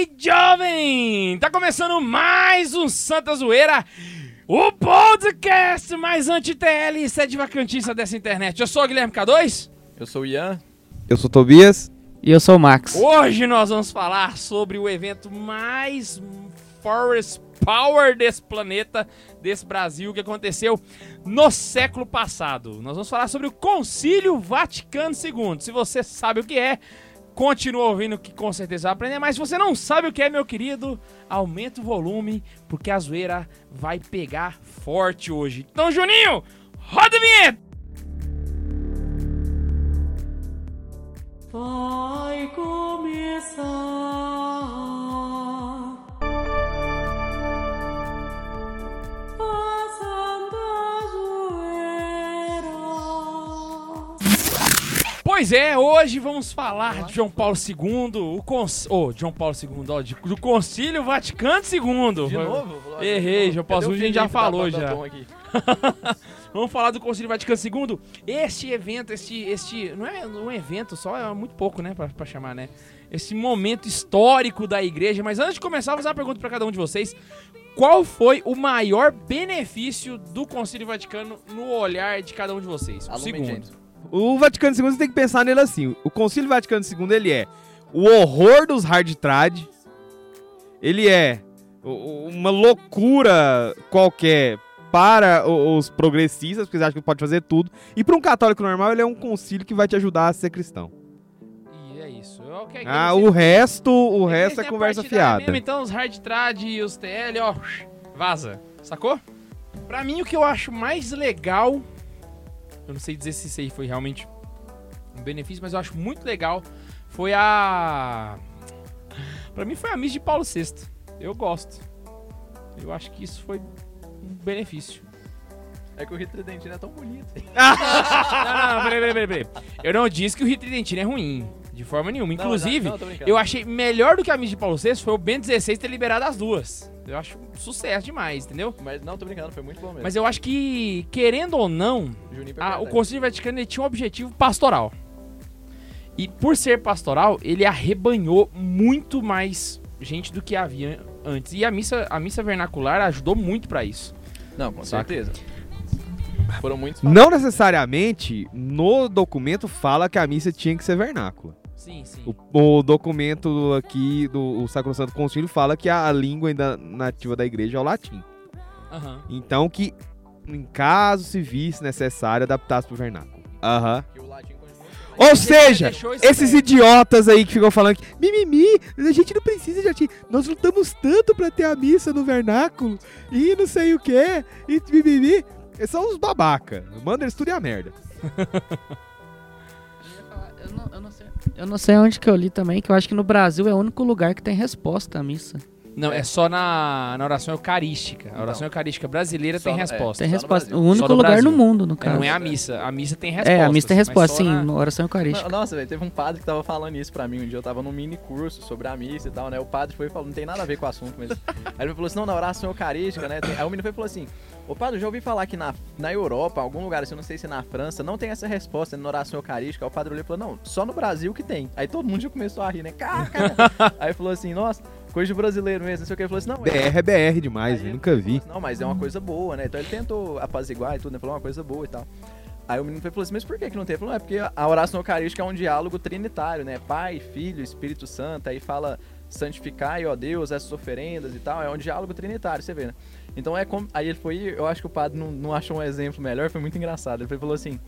aí, jovem? Tá começando mais um Santa Zoeira, o podcast mais anti-TL e sede vacantista dessa internet. Eu sou o Guilherme K2. Eu sou o Ian. Eu sou Tobias. E eu sou o Max. Hoje nós vamos falar sobre o evento mais Forest Power desse planeta, desse Brasil, que aconteceu no século passado. Nós vamos falar sobre o Concílio Vaticano II. Se você sabe o que é, continua ouvindo que com certeza vai aprender. Mas se você não sabe o que é, meu querido, aumenta o volume, porque a zoeira vai pegar forte hoje. Então, Juninho, roda a vinheta! Vai começar Pois é, hoje vamos falar de João Paulo II, o cons... oh, João Paulo II, ó, de- do Concílio Vaticano II. De novo? Errei, João Paulo II a gente já da falou banda já. Vamos falar do Concílio Vaticano II. Este evento, este, este não é um evento só, é muito pouco, né, pra, pra chamar, né? Esse momento histórico da igreja. Mas antes de começar, eu vou fazer uma pergunta pra cada um de vocês. Qual foi o maior benefício do Concílio Vaticano no olhar de cada um de vocês? O Alô, segundo. O Vaticano II você tem que pensar nele assim. O Concílio Vaticano II ele é o horror dos hard trad. Ele é uma loucura qualquer para os progressistas, porque eles acham que pode fazer tudo. E para um católico normal, ele é um concílio que vai te ajudar a ser cristão. E é isso. Eu, ok, Ah, o resto, o resto é a conversa fiada. mesmo, então os hard trad e os TL, ó, vaza. Sacou? Pra mim, o que eu acho mais legal. Eu não sei dizer se isso aí foi realmente um benefício, mas eu acho muito legal. Foi a. Pra mim, foi a missa de Paulo VI. Eu gosto. Eu acho que isso foi um benefício. É que o Rito Tridentino é tão bonito. não, não, não, peraí, peraí, peraí, peraí. Eu não disse que o Rito Tridentino é ruim. De forma nenhuma. Não, Inclusive, não, tô brincando. eu achei melhor do que a missa de Paulo VI foi o Bento XVI ter liberado as duas. Eu acho um sucesso demais, entendeu? Mas não, tô brincando, foi muito bom mesmo. Mas eu acho que, querendo ou não, a- o. Concílio Vaticano ele tinha um objetivo pastoral. E por ser pastoral, ele arrebanhou muito mais gente do que havia antes. E a missa, a missa vernacular ajudou muito pra isso. Não, com Saca? certeza. Foram muitos. Não necessariamente no documento fala que a missa tinha que ser vernácula. Sim, sim. O, o documento aqui do o Sacrosanto Concílio fala que a língua ainda nativa da igreja é o latim. Aham. Então que, em caso se visse necessário, adaptasse pro vernáculo. Aham. Que o latim continua sendo- Ou seja, esses idiotas aí que ficam falando que mimimi, a gente não precisa de latim. Nós lutamos tanto pra ter a missa no vernáculo e não sei o que, e mimimi. São uns babaca. Manda eles tudo e a merda. Eu não, eu não sei, eu não sei onde que eu li também, que eu acho que no Brasil é o único lugar que tem resposta à missa. Não, é só na, na oração eucarística. A oração Não. eucarística brasileira Só tem é, resposta. Tem Só no resposta. O único no lugar no mundo, no É, caso. não é a missa. A missa tem resposta. É, a missa tem resposta, sim, na oração eucarística. Não, Nossa, velho, teve um padre que tava falando isso pra mim um dia. Eu tava num mini curso sobre a missa e tal, né? O padre foi e falou, não tem nada a ver com o assunto, mas. Aí ele falou assim: não, na oração eucarística, né? tem- Aí o menino foi e falou assim: Ô padre, eu já ouvi falar que na, na Europa, algum lugar assim, eu não sei se na França, não tem essa resposta na oração eucarística. O padre olhou e falou: não, só no Brasil que tem. Aí todo mundo já começou a rir, né? Cara, cara. Aí falou assim: nossa, coisa de brasileiro mesmo, não sei o que. Ele falou assim: não, é. BR é BR demais, Aí velho, ele nunca vi. assim, Não, mas é uma coisa boa, né? Então ele tentou apaziguar e tudo, né? Falou uma coisa boa e tal. Aí o menino falou assim, mas por que que não tem? Ele falou, "Não, é porque a oração eucarística é um diálogo trinitário, né? Pai, Filho, Espírito Santo, aí fala santificai, ó Deus, essas oferendas e tal, é um diálogo trinitário, você vê, né? Então é como... Aí ele foi, eu acho que o padre não, não achou um exemplo melhor, foi muito engraçado. Ele falou assim,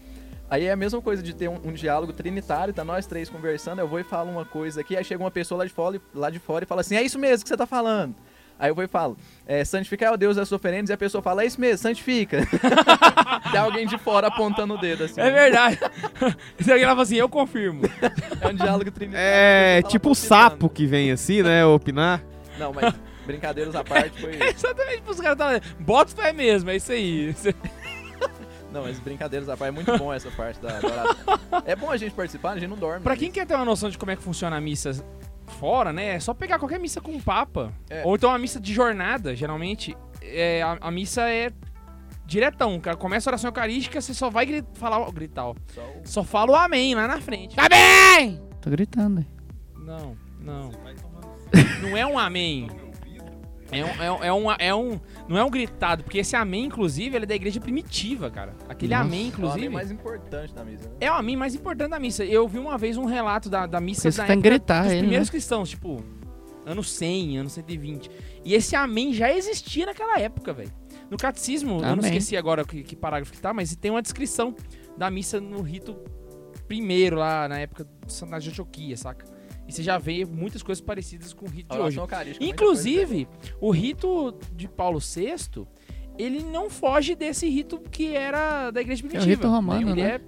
Aí é a mesma coisa de ter um, um diálogo trinitário, tá nós três conversando, eu vou e falo uma coisa aqui, aí chega uma pessoa lá de fora, lá de fora e fala assim, é isso mesmo que você tá falando. Aí eu vou e falo, é, santificar o Deus das oferendas, e a pessoa fala, é isso mesmo, santifica. Tem alguém de fora apontando o dedo, assim. É verdade. Se alguém lá fala assim, eu confirmo. É um diálogo trinitário. É tipo o sapo que vem assim, né, opinar. Não, mas brincadeiras à parte foi... É exatamente pros caras tá Bota fé mesmo, é isso aí. Não, mas brincadeiras à parte, é muito bom essa parte da. É bom a gente participar, a gente não dorme. Pra quem quer ter uma noção de como é que funciona a missa fora, né? É só pegar qualquer missa com um papa. É. Ou então uma missa de jornada, geralmente. É, a, a missa é diretão. cara. Começa a oração eucarística, você só vai gri- falar, o- gritar, ó. Só o- Só fala o amém lá na frente. Tá bem! Tô gritando. aí. Não, não. Não é um amém. É um, é, um, é, um, é um- Não é um gritado, porque esse amém, inclusive, ele é da igreja primitiva, cara. Aquele Nossa. amém, É o inclusive. amém mais importante da missa. né? É o amém mais importante da missa. Eu vi uma vez um relato da, da missa isso da tem época gritar dos ele, primeiros né? cristãos, tipo, anos 100, anos 120. E esse amém já existia naquela época, velho. No catecismo, eu não Amém. esqueci agora que, que parágrafo que tá, mas tem uma descrição da missa no rito primeiro, lá na época Santa Antioquia, saca? E você já vê muitas coisas parecidas com o rito de hoje. Inclusive, o rito de Paulo VI, ele não foge desse rito que era da igreja É o primitiva. rito romano, ele né?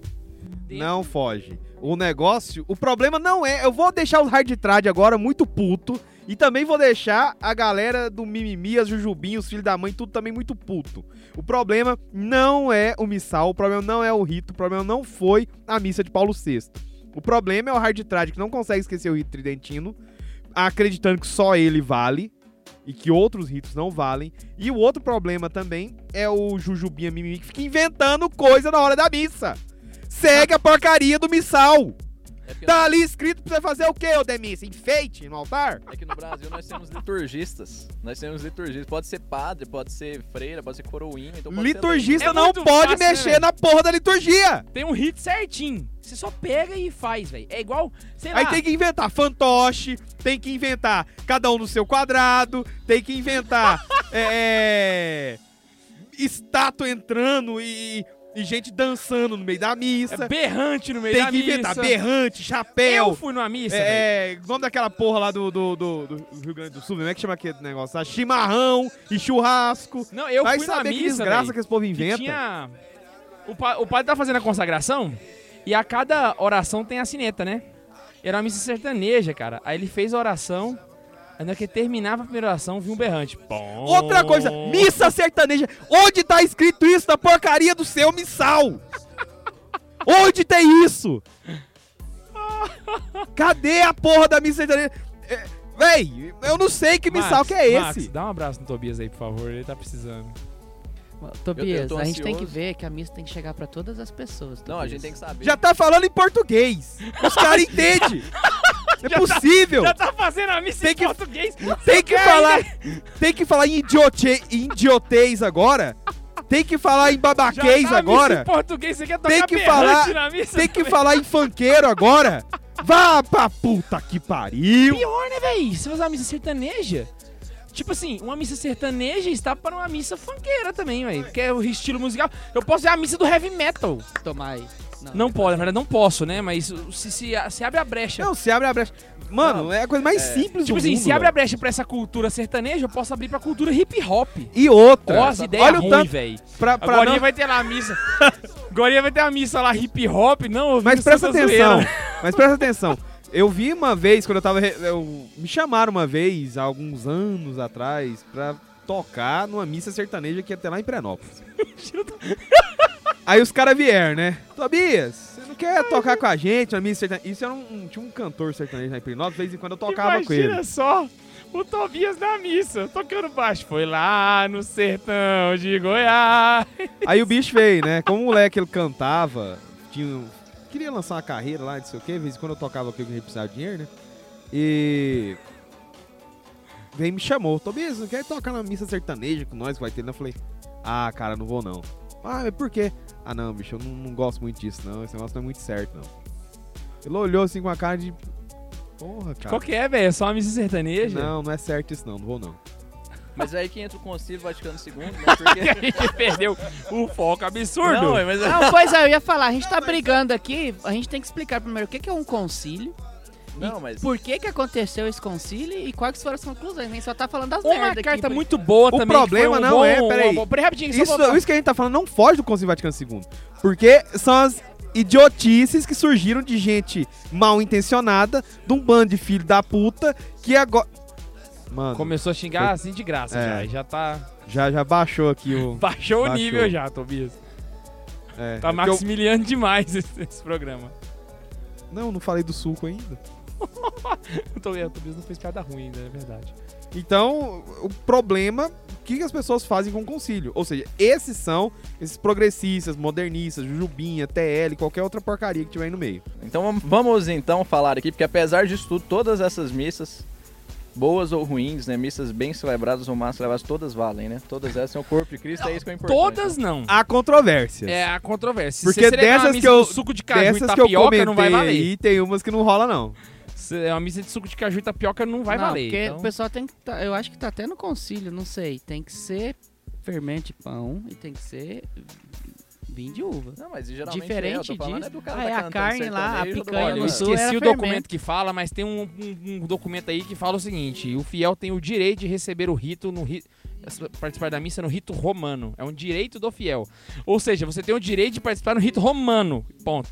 é Não foge. O negócio, o problema não é. Eu vou deixar os hard trad agora muito puto. E também vou deixar a galera do mimimi, as jujubinhos, os filhos da mãe, tudo também muito puto. O problema não é o missal, o problema não é o rito, o problema não foi a missa de Paulo VI. O problema é o hard trad que não consegue esquecer o rito tridentino, acreditando que só ele vale e que outros ritos não valem. E o outro problema também é o jujubinha mimimi que fica inventando coisa na hora da missa. Segue a porcaria do missal. É Tá ali escrito pra você fazer o quê, ô Demissa? Enfeite no altar? É que no Brasil nós temos liturgistas. Nós temos liturgistas. Pode ser padre, pode ser freira, pode ser coroinha. Então pode Liturgista É não muito pode fácil, né, mexer velho? na porra da liturgia. Tem um hit certinho. Você só pega e faz, velho. É igual, sei lá. Aí tem que inventar fantoche, tem que inventar cada um no seu quadrado, tem que inventar é, estátua entrando e, e gente dançando no meio da É missa. berrante no meio tem da que inventar missa. berrante, Eu chapéu. fui numa missa. É, o nome daquela porra lá do, do, do- do Rio Grande do Sul, como é que chama aquele negócio? lá? Chimarrão e churrasco. Não, eu Vai fui numa saber que missa, desgraça velho, que esse povo que inventa. tinha... O, pa... o padre tá fazendo a consagração e a cada oração tem a sineta, né? Era uma missa sertaneja, cara. Aí ele fez a oração, na que terminava a primeira oração, viu um berrante. Pom. Outra coisa, missa sertaneja. Onde tá escrito isso na porcaria do seu missal? Onde tem isso? Cadê a porra da missa sertaneja? É, véi, eu não sei que missal Max, que é Max, esse. dá um abraço no Tobias aí, por favor. Ele tá precisando. Tobias, tô a gente tem que ver que a missa tem que chegar pra todas as pessoas. Não, a Tobias. gente tem que saber. Já tá falando em português. Os caras entendem. É possível. Já tá fazendo a missa Tem em que- português. Tem que falar, tem que falar em idiote, idiotez agora. Tem que falar em Já babaquês tá agora. em português, você quer tocar Tem que falar- na missa? Tem que também? falar em funkeiro agora. Vá pra puta que pariu. Pior, né, véi? Se fazer uma missa sertaneja. Tipo assim, uma missa sertaneja está para uma missa funkeira também, véi. Porque é o estilo musical. Eu posso ver a missa do heavy metal. Tomar aí. Não pode, na verdade não posso, né? Mas se, se, se abre a brecha. Não, se abre a brecha. Mano, Não, é a coisa mais é, simples tipo do assim, mundo. se abre a brecha pra essa cultura sertaneja, eu posso abrir pra cultura hip hop. E outra. Ó, as ideias olha o ruins, tanto velho. pra, pra Agora não... vai ter lá a missa. Agora vai ter a missa lá hip hop, não, Mas presta atenção. Zoeira. Mas presta atenção. Eu vi uma vez, quando eu tava. eu- me chamaram uma vez, há alguns anos atrás, pra tocar numa missa sertaneja que ia ter lá em Prenópolis. Aí os caras vieram, né? Tobias, você não quer tocar com a gente na missa sertaneja? Isso era um, tinha um cantor sertanejo em Prenópolis, de vez em quando eu tocava com Imagina ele. só o Tobias na missa, tocando baixo. Foi lá no sertão de Goiás. Aí o bicho veio, né? Como o moleque ele cantava, tinha, um- queria lançar uma carreira lá, não sei o quê, de vez em quando eu tocava ele, eu precisava de dinheiro, né? E. E me chamou, Tobias, não quer tocar na missa sertaneja com nós, que vai ter? Eu falei, ah, cara, não vou não. Ah, mas por quê? Ah, não, bicho, eu não, não gosto muito disso, não. Esse negócio não é muito certo, não. Ele olhou assim com a cara de. Porra, cara. Qual que é, velho? É só uma missa sertaneja? Não, não é certo isso, não. Não vou não. Mas é aí que entra o Concílio Vaticano II, né? Porque... a gente perdeu o foco absurdo. Não, mas é- Não, pois é, eu ia falar, a gente tá brigando aqui, a gente tem que explicar primeiro o que que é um concílio, Não, mas... por que que aconteceu esse concílio e quais foram as conclusões. A gente só tá falando das Uma merda carta muito boa O também. problema que foi um não bom, é, peraí. uma- Peraí, rapidinho, só Isso, voltar. isso que a gente tá falando não foge do Concílio Vaticano II. Porque são as idiotices que surgiram de gente mal intencionada, de um bando de filho da puta, que agora. Mano, Começou a xingar assim de graça É. já. e Já tá. já, já baixou aqui o. Baixou, o Baixou. nível já, Tobias. É, Tá é porque eu- maximiliano demais esse, esse programa. Não, não falei do suco ainda. O Tobias, o Tobias não fez piada ruim ainda, é verdade. Então, o problema, o que, as pessoas fazem com o concílio? Ou seja, esses são esses progressistas, modernistas, jujubinha, TL, qualquer outra porcaria que tiver aí no meio. Então vamos- então falar aqui, porque apesar disso tudo, todas essas missas boas ou ruins, né? Missas bem celebradas ou mal celebradas, todas valem, né? Todas elas são o corpo de Cristo, é isso que é importante. Todas não. Há controvérsias. É a controvérsia. Porque dessas que eu- suco de caju e Dessas que eu tapioca, comentei não vai valer. aí, tem umas que não rola, não. É uma missa de suco de caju e tapioca, não vai não, valer. porque então- o pessoal tem que. tá- eu acho que tá até no concílio, não sei. Tem que ser fermento de pão e tem que ser vinho de uva. Não, mas geralmente Diferente é, disso. é do cara Ah, tá é a carne lá, a picanha Olha, eu esqueci era o documento fermento. que fala, mas tem um, um- um documento aí que fala o seguinte: o fiel tem o direito de receber o rito no rito. Participar da missa no rito romano. É um direito do fiel. Ou seja, você tem o direito de participar no rito romano. Ponto.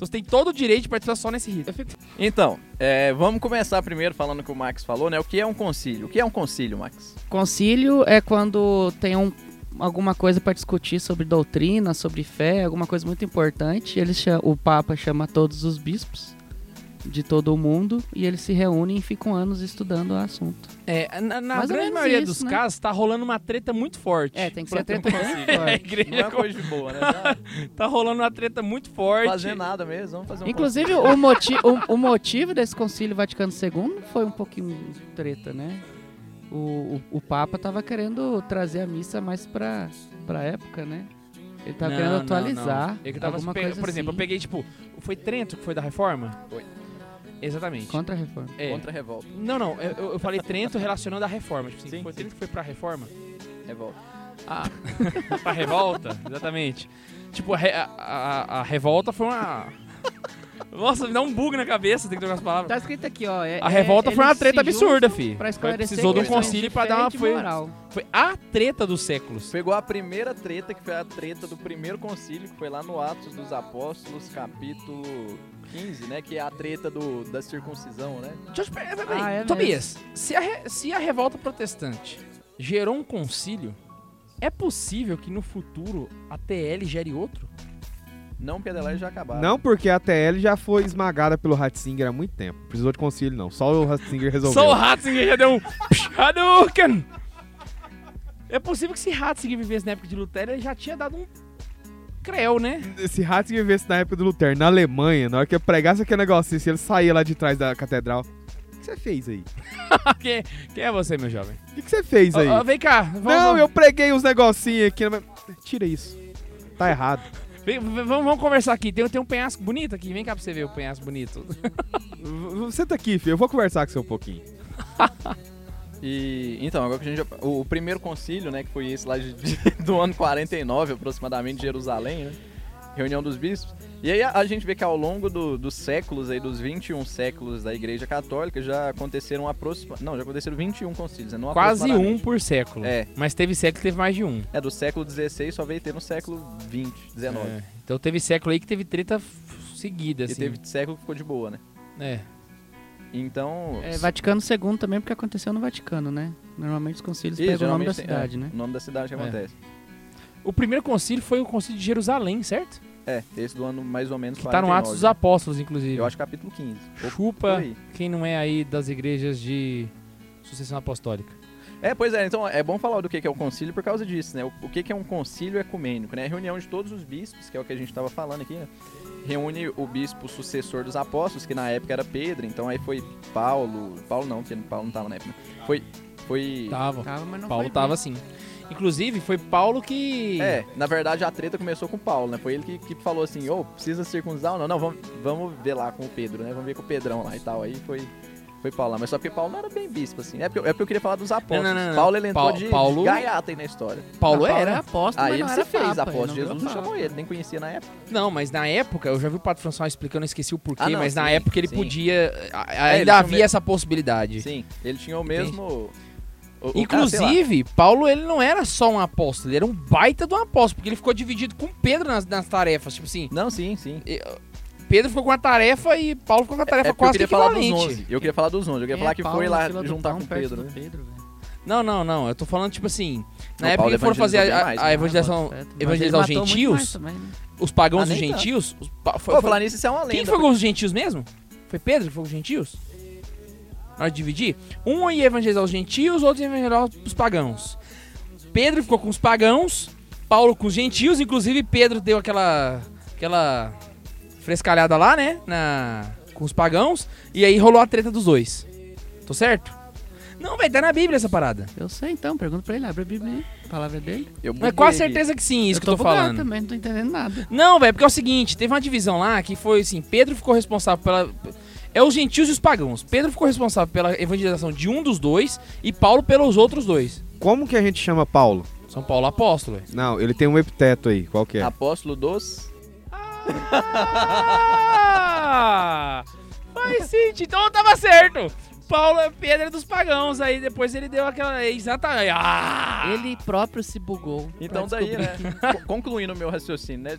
Então você tem todo o direito de participar só nesse rito. Então, é, vamos começar primeiro falando o que o Max falou, né? O que é um concílio? O que é um concílio, Max? Concílio é quando tem um- alguma coisa para discutir sobre doutrina, sobre fé, alguma coisa muito importante. Eles o Papa chama todos os bispos de todo o mundo e eles se reúnem e ficam anos estudando o assunto. É, na, na grande maioria isso, dos né? casos, tá rolando uma treta muito forte. É, tem que ser treta bem concílio. É, a forte. igreja Não é coisa de boa, né? Não tá rolando uma treta muito forte. fazer nada mesmo, vamos fazer um Inclusive, o, moti o, o motivo desse concílio Vaticano II foi um pouquinho treta, né? O, o, o Papa tava querendo trazer a missa mais pra, pra época, né? Ele tava Não, querendo não, atualizar. não. Eu que tava alguma pe- por exemplo, eu assim, peguei, tipo, foi Trento que foi da reforma? Foi. Exatamente. Contra a reforma. É. Contra a revolta. Não, não, eu, eu falei Trento relacionando a reforma. Tipo assim, Sim, foi. Trento que foi pra reforma? Revolta. Ah, pra revolta? Exatamente. Tipo, a, a- a- revolta foi uma. Nossa, me dá um bug na cabeça, tem que trocar as palavras. Tá escrito aqui, ó. é- A revolta é- foi uma treta absurda, fi. Precisou de um concílio pra dar uma. Foi, moral. foi a treta dos séculos. Pegou a primeira treta, que foi a treta do primeiro concílio, que foi lá no Atos dos Apóstolos, capítulo 15, né? Que é a treta do, da circuncisão, né? Deixa eu te perguntar, peraí, Ah, é Tobias, se a, re- se a revolta protestante gerou um concílio, é possível que no futuro a TL gere outro? Não que a Adelaide já acabaram. Não, porque a TL já foi esmagada pelo Ratzinger há muito tempo. Precisou de concílio, não. Só o Ratzinger resolveu. Só o Ratzinger já deu um Hadouken! É possível que se Ratzinger vivesse na época de Lutero, ele já tinha dado um creu, né? Se Ratzinger vivesse na época do Lutero, na Alemanha, na hora que eu pregasse aquele negocinho, se ele saía lá de trás da catedral, o que você fez aí? quem, quem é você, meu jovem? O que que você fez aí? Ó, ó, vem cá. Vamos, não, eu preguei uns negocinhos aqui. mas- Tira isso. Tá errado. vem- vamos, vamos conversar aqui. Tem, tem um penhasco bonito aqui. Vem cá pra você ver o penhasco bonito. Senta aqui, filho. Eu vou conversar com você um pouquinho. E então, agora que a gente o, o primeiro concílio, né, que foi esse lá de- de- do ano 49, aproximadamente, de Jerusalém, né? Reunião dos bispos. E aí a, a gente vê que ao longo do- dos séculos aí, dos 21 séculos da Igreja Católica, já aconteceram aproximadamente, não, já aconteceram 21 concílios, né? Não Quase um por século. É. Mas teve século que teve mais de um. É, do século 16 só veio ter no século 20, 19. É. Então teve século aí que teve treta seguida, E assim. teve século que ficou de boa, né? É. Então. É, Vaticano II também, porque aconteceu no Vaticano, né? Normalmente os concílios Isso, pegam o nome da tem- cidade, é, né? O nome da cidade que É. acontece. O primeiro concílio foi o concílio de Jerusalém, certo? É, esse do ano mais ou menos Que tá no 49, Atos dos? Apóstolos, inclusive. Eu acho capítulo 15. Ou por Chupa quem não é aí das igrejas de sucessão apostólica. É, pois é, então é bom falar do que é o concílio por causa disso, né? O, que que é um concílio ecumênico, né? A reunião de todos os bispos, que é o que a gente estava falando aqui, né? Reúne o bispo sucessor dos apóstolos, que na época era Pedro, então aí foi Paulo, Paulo não, porque Paulo não tava na época, né? Foi, foi... Tava. Tava, mas não Paulo foi tava assim. Inclusive, foi Paulo que. É, na verdade a treta começou com Paulo, né? Foi ele que, que falou assim, ô, precisa circuncidar ou não? Não, vamos, vamos ver lá com o Pedro, né? Vamos ver com o Pedrão lá e tal. Aí foi, foi Paulo lá. Mas só porque Paulo não era bem bispo, assim. É porque, é porque eu queria falar dos apóstolos. Não, não, não, não. Paulo, ele entrou Pau- de, Paulo- de gaiata aí na história. Paulo Ah, era. é apóstolo, Aí mas ele se fez papa, apóstolo. Jesus não chamou ele, nem conhecia na época. Não, mas na época, eu já vi o Padre François explicando, eu esqueci o porquê, Ah, não, mas na sim, época ele sim. podia. É, Ainda o havia me- essa possibilidade. Sim, ele tinha o mesmo... o- o- ah. Inclusive, Paulo ele não era só um apóstolo, ele era um baita de um apóstolo, porque ele ficou dividido com Pedro nas, nas tarefas. Tipo assim, Não, sim, sim. e- Pedro ficou com uma tarefa e Paulo ficou com a tarefa É porque eu quase que queria falar dos equivalente. 11. Eu queria falar dos 11. Eu queria Quem falar é que Paulo foi lá juntar com Pedro, né? Pedro. Não, não, não. Eu tô falando, tipo assim, na Não, época Paulo que foram fazer a, a- a né? evangelização, evangelizar os gentios, também, né? os pagãos Ah, dos tanto. gentios. os pa- foi- Pô, foi- falar nisso, isso é uma lenda. Quem foi com os gentios mesmo? Foi Pedro que foi com os gentios? Na hora de dividir? Um ia evangelizar os gentios, outro ia evangelizar os pagãos. Pedro ficou com os pagãos, Paulo com os gentios, inclusive Pedro deu aquela aquela frescalhada lá, né, na com os pagãos, e aí rolou a treta dos dois. Tô certo? Não, velho, tá na Bíblia essa parada. Eu sei então, pergunta pra ele, abre a Bíblia aí. A palavra é dele. Eu Mas quase aqui. certeza que sim, isso eu que eu tô falando. também, não tô entendendo nada. Não, velho, porque é o seguinte, teve uma divisão lá que foi assim, Pedro ficou responsável pela... É os gentios e os pagãos. Pedro ficou responsável pela evangelização de um dos dois e Paulo pelos outros dois. Como que a gente chama Paulo? São Paulo apóstolo. Não, ele tem um epiteto aí, qual que é? Apóstolo dos... Ah! Faz sentido. Então eu tava certo. Paulo é Pedro dos pagãos. Aí depois ele deu aquela. Exatamente. Ah! Ele próprio se bugou. Então daí, né? co- Concluindo o meu raciocínio, né?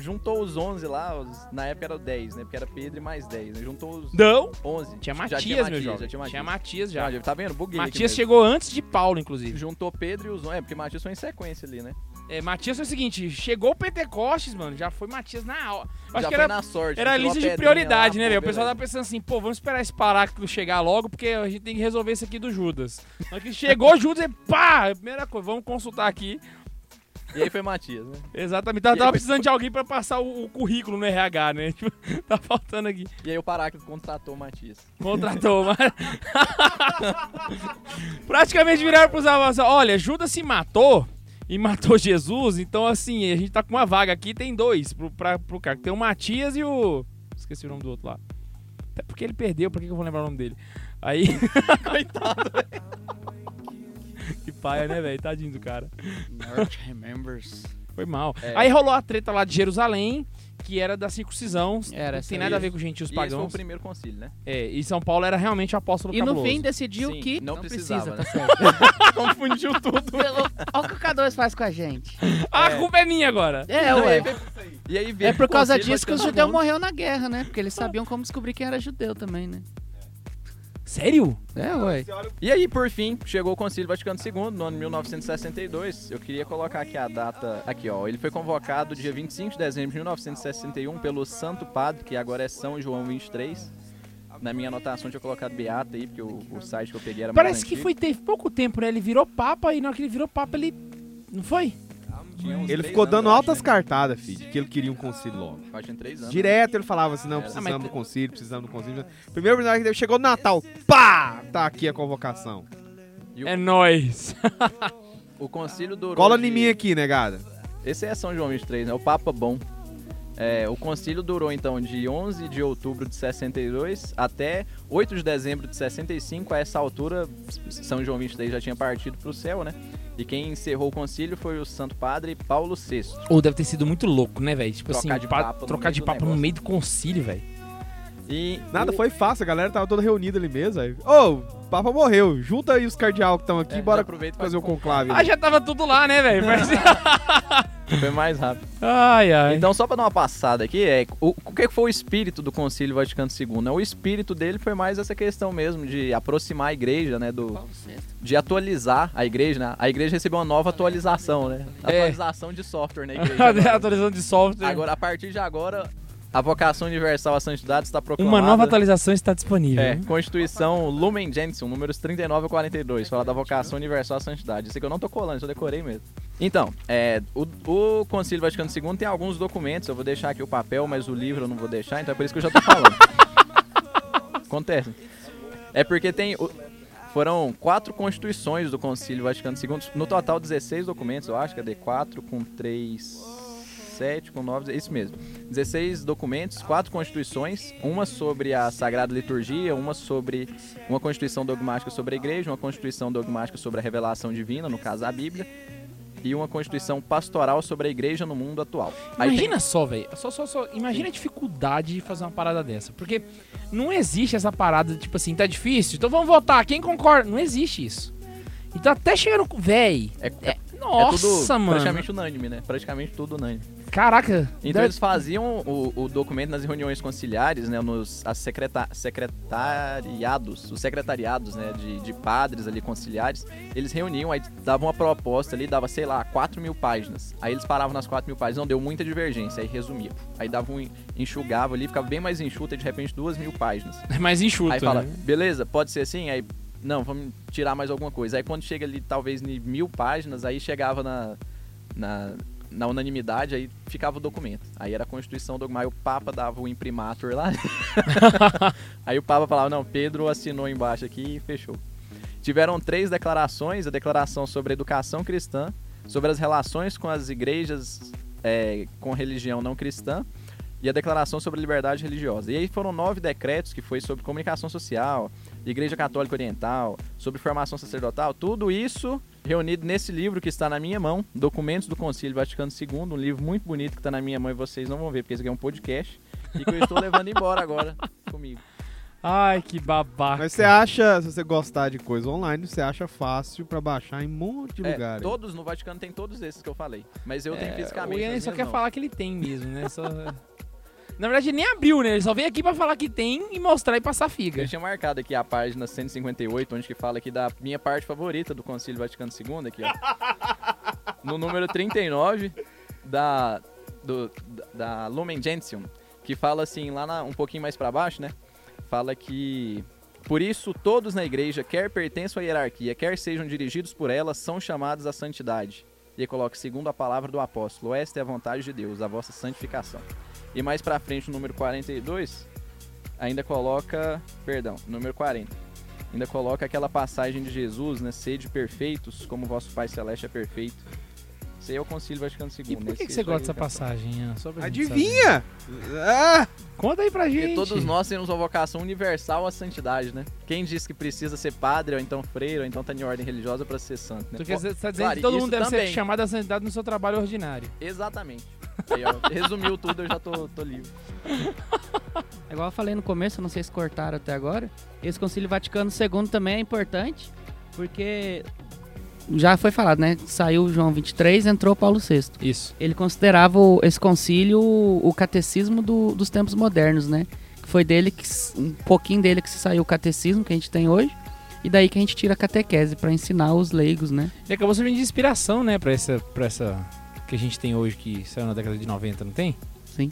Juntou os 11 lá, os- na época era 10, né? Porque era Pedro e mais 10, né? Juntou os Não. 11. Tinha Já Matias, meu jovem. Já tinha Matias. Tinha Matias já. Já, tá vendo? Buguei Matias chegou antes de Paulo, inclusive. Juntou Pedro e os 11. É, porque Matias foi em sequência ali, né? É, Matias foi o seguinte: chegou o Pentecostes, mano. Já foi Matias na hora. Acho Já que foi era, sorte. era a lista de prioridade, lá, né, velho? O pessoal tava pensando assim, pô, vamos esperar esse parágrafo chegar logo, porque a gente tem que resolver isso aqui do Judas. Hora que chegou Judas, e pá! Primeira coisa, vamos consultar aqui. E aí foi Matias, né? Exatamente. Tava, tava foi- precisando de alguém pra passar o, o currículo no RH, né? Tipo, tá faltando aqui. E aí o Paráclito contratou o Matias. Contratou, mas. Praticamente viraram pros avós. Olha, Judas se matou e matou Jesus, então assim, a gente tá com uma vaga aqui, tem dois pro, pra, pro cara. Tem o Matias e o. Esqueci o nome do outro lá. Até porque ele perdeu, por que que eu vou lembrar o nome dele? Aí. Coitado. Que paia, né, velho? Tadinho do cara. North remembers. Foi mal. É. Aí rolou a treta lá de Jerusalém, que era da circuncisão. Era, não tem nada a ver com gentios E esse foi o pagãos. primeiro concílio, né? É, e São Paulo era realmente o apóstolo E no fim decidiu Sim, que não precisa, precisava, tá né? certo. Confundiu tudo. Olha o que o K2 faz com a gente. A É. culpa é minha agora. É, Não, e ué. E aí veio É por causa disso que o judeu morreu na guerra, né? Porque eles sabiam como descobrir quem era judeu também, né? Sério? É, ué. E aí, por fim, chegou o Concílio Vaticano II, no ano de 1962. Eu queria colocar aqui a data. Aqui, ó. Ele foi convocado dia 25 de dezembro de 1961 pelo Santo Padre, que agora é São João 23. Na minha anotação tinha colocado Beata aí, porque o, o site que eu peguei era Parece que antigo. foi ter pouco tempo, né? Ele virou papa e na hora que ele virou papa, ele. Não foi? Ele ficou dando altas né? cartadas, filho, que ele queria um concílio logo. Três anos. Direto ele falava assim, não, É. precisamos Ah, do concílio, precisamos do concílio. Primeiro oportunidade que teve, chegou o Natal, pá! Tá aqui a convocação. O, É nóis. o concílio durou. Cola de- em mim aqui, negada. Esse é São João 23, né? O Papa Bom. É, o concílio durou então de 11 de outubro de 62 até 8 de dezembro de 65. A essa altura, São João 23 já tinha partido para o céu, né? E quem encerrou o concílio foi o Santo Padre Paulo VI. Ou deve ter sido muito louco, né, velho? Tipo Trocar assim, de papo trocar meio de do papo no meio do concílio, velho. E Nada o- foi fácil, a galera tava toda reunida ali mesmo. Aí, Ô, o Papa morreu, junta aí os cardeal que estão aqui, É, bora aproveita e fazer o conclave. Ah, já tava tudo lá, né, velho? Mas- Foi mais rápido. ai, ai. Então, só para dar uma passada aqui, é, o, o que foi o espírito do Concílio Vaticano II? né? O espírito dele foi mais essa questão mesmo de aproximar a igreja, né, do, de atualizar a igreja, né? A igreja recebeu uma nova atualização, né? É. Atualização de software na igreja. agora. Atualização de software. Agora, a partir de agora, a vocação universal à santidade está proclamada. Uma nova atualização está disponível. É, Constituição Lumen Gentium, números 39 a 42, fala da vocação universal à santidade. Isso aqui eu não tô colando, eu decorei mesmo. Então, é, o, o Concílio Vaticano II tem alguns documentos, eu vou deixar aqui o papel, mas o livro eu não vou deixar, então é por isso que eu já tô falando. Acontece. É porque tem. o- foram quatro constituições do Concílio Vaticano II, no total 16 documentos, eu acho, cadê? 4 com 3, 7 com 9, isso mesmo. 16 documentos, quatro constituições, uma sobre a Sagrada Liturgia, uma sobre uma constituição dogmática sobre a igreja, uma constituição dogmática sobre a revelação divina, no caso a Bíblia, e uma constituição pastoral sobre a igreja no mundo atual. Aí tem- Imagina só, velho. Só, só, só. Imagina a dificuldade de fazer uma parada dessa. Porque não existe essa parada, tipo assim, tá difícil, então vamos votar. Quem concorda? Não existe isso. Então até chegar no. Véi. É, é- É, é nossa, tudo mano. praticamente unânime, né? Praticamente tudo unânime. Caraca. Então deve- eles faziam o, o documento nas reuniões conciliares, né, nos as secreta, secretariados, os secretariados, né, de, de padres ali conciliares, eles reuniam, aí davam uma proposta ali, dava, sei lá, 4 mil páginas. Aí eles paravam nas 4 mil páginas, não, deu muita divergência, aí resumia. Aí dava um, enxugava ali, ficava bem mais enxuta, e de repente 2 mil páginas. É mais enxuto, Aí fala, né? beleza, pode ser assim? Aí, não, vamos tirar mais alguma coisa. Aí quando chega ali, talvez em mil páginas, aí chegava na, na, na unanimidade, aí ficava o documento. Aí era a Constituição Dogma, aí o Papa dava o imprimatur lá. aí o Papa falava, não, Pedro assinou embaixo aqui e fechou. tiveram três declarações: a declaração sobre a educação cristã, sobre as relações com as igrejas é, com religião não cristã e a declaração sobre a liberdade religiosa. E aí foram nove decretos que foi sobre comunicação social, Igreja Católica Oriental, sobre formação sacerdotal, tudo isso reunido nesse livro que está na minha mão, Documentos do Concílio Vaticano II, um livro muito bonito que está na minha mão e vocês não vão ver porque esse aqui é um podcast e que eu estou levando embora agora comigo. Ai, que babaca. Mas você acha, se você gostar de coisa online, você acha fácil pra baixar em um monte de É, lugares. todos no Vaticano tem todos esses que eu falei, mas eu tenho É, fisicamente. O Ian só quer mãos. falar que ele tem mesmo, né? Só... Na verdade, ele nem abriu, né? Ele só veio aqui pra falar que tem e mostrar e passar figa. Eu tinha marcado aqui a página 158, onde que fala aqui da minha parte favorita do Concílio Vaticano II, aqui, ó. no número 39 da, do, da, Lumen Gentium, que fala assim, lá na- um pouquinho mais pra baixo, né? Fala que... Por isso, todos na igreja, quer pertençam à hierarquia, quer sejam dirigidos por ela, são chamados à santidade. E coloca, segundo a palavra do apóstolo, esta é a vontade de Deus, a vossa santificação. E mais pra frente, o número 42, ainda coloca, perdão, número 40. Ainda coloca aquela passagem de Jesus, né? Sede perfeitos, como vosso Pai Celeste é perfeito. Isso aí é o Concílio Vaticano II. E por que, nesse que você gosta dessa passagem, Ian? Só pra gente Adivinha? Ah! Conta aí pra gente. Porque todos nós temos uma vocação universal à santidade, né? Quem diz que precisa ser padre, ou então freire, ou então tá em ordem religiosa pra ser santo, né? Tu quer dizer, você tá dizendo Claro, que todo mundo deve ser também. chamado à santidade no seu trabalho ordinário. Exatamente. Aí, ó, resumiu tudo, eu já tô, tô livre. É igual eu falei no começo, não sei se cortaram até agora. Esse Concílio Vaticano II também é importante, porque já foi falado, né? Saiu João 23, entrou Paulo VI. Isso. Ele considerava o- esse concílio o catecismo do- dos tempos modernos, né? Que foi dele que um pouquinho dele que saiu o catecismo que a gente tem hoje. E daí que a gente tira a catequese pra ensinar os leigos, né? E acabou servindo de inspiração, né, pra essa, pra essa que a gente tem hoje, que saiu na década de 90, não tem? Sim.